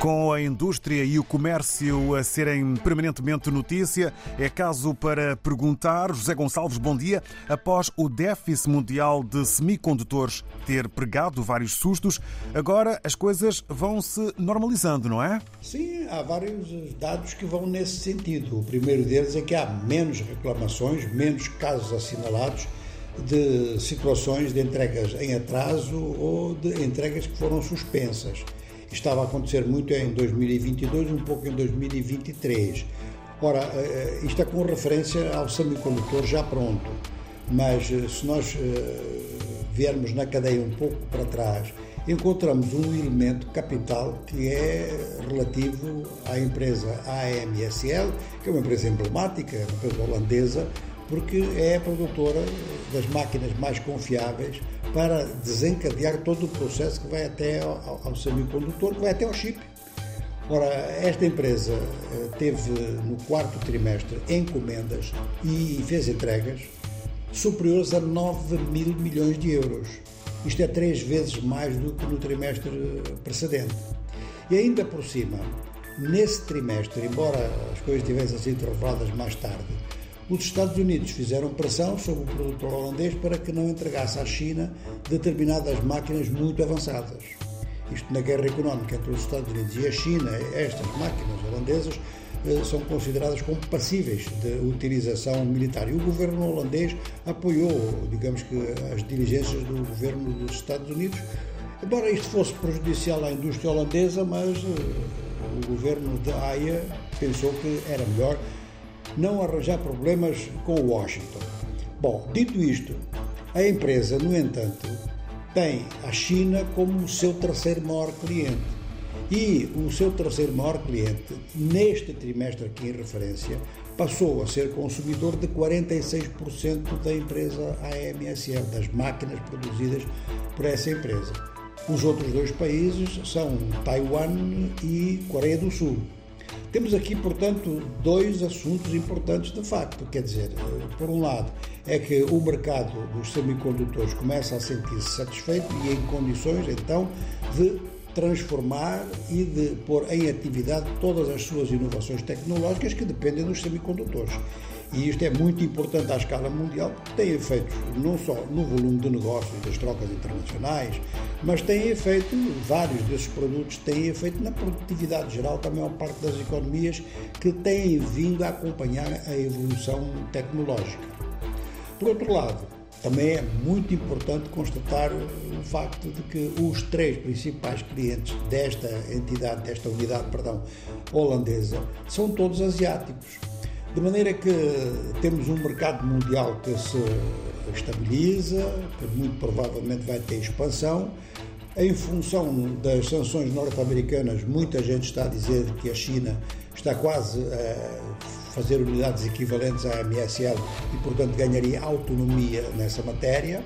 Com a indústria e o comércio a serem permanentemente notícia, é caso para perguntar, José Gonçalves, bom dia. Após o déficit mundial de semicondutores ter pregado vários sustos, agora as coisas vão se normalizando, não é? Sim, há vários dados que vão nesse sentido. O primeiro deles é que há menos reclamações, menos casos assinalados de situações de entregas em atraso ou de entregas que foram suspensas estava a acontecer muito em 2022, um pouco em 2023. Ora, eh, isto é com referência ao semicondutor já pronto, mas eh, se nós eh, viermos na cadeia um pouco para trás, encontramos um elemento capital que é relativo à empresa AMSL, que é uma empresa emblemática, uma empresa holandesa, porque é a produtora das máquinas mais confiáveis para desencadear todo o processo que vai até ao, semicondutor, que vai até ao chip. Ora, esta empresa eh, teve no quarto trimestre encomendas e fez entregas superiores a 9 mil milhões de euros. Isto é três vezes mais do que no trimestre precedente. E ainda por cima, nesse trimestre, embora as coisas tivessem sido reveladas mais tarde, os Estados Unidos fizeram pressão sobre o produtor holandês para que não entregasse à China determinadas máquinas muito avançadas. Isto na guerra económica entre os Estados Unidos e a China, estas máquinas holandesas eh, são consideradas como passíveis de utilização militar. E o governo holandês apoiou, digamos que, as diligências do governo dos Estados Unidos, embora isto fosse prejudicial à indústria holandesa, mas eh, o governo de Haia pensou que era melhor não arranjar problemas com Washington. Bom, dito isto, a empresa, no entanto, tem a China como o seu terceiro maior cliente. E o seu terceiro maior cliente, neste trimestre aqui em referência, passou a ser consumidor de 46% da empresa AMSL, das máquinas produzidas por essa empresa. Os outros dois países são Taiwan e Coreia do Sul. Temos aqui, portanto, dois assuntos importantes de facto. Quer dizer, por um lado, é que o mercado dos semicondutores começa a sentir-se satisfeito e em condições, então, de transformar e de pôr em atividade todas as suas inovações tecnológicas que dependem dos semicondutores. E isto é muito importante à escala mundial, porque tem efeitos não só no volume de negócios das trocas internacionais, mas tem efeito, vários desses produtos têm efeito na produtividade geral, também uma parte das economias que têm vindo a acompanhar a evolução tecnológica. Por outro lado, também é muito importante constatar o facto de que os três principais clientes desta entidade, desta unidade, perdão, holandesa, são todos asiáticos. De maneira que temos um mercado mundial que se estabiliza, que muito provavelmente vai ter expansão. Em função das sanções norte-americanas, muita gente está a dizer que a China está quase a fazer unidades equivalentes à MSL e, portanto, ganharia autonomia nessa matéria.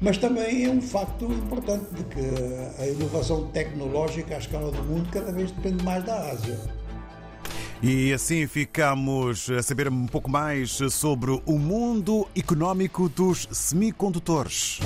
Mas também é um facto importante de que a inovação tecnológica à escala do mundo cada vez depende mais da Ásia. E assim ficamos a saber um pouco mais sobre o mundo económico dos semicondutores.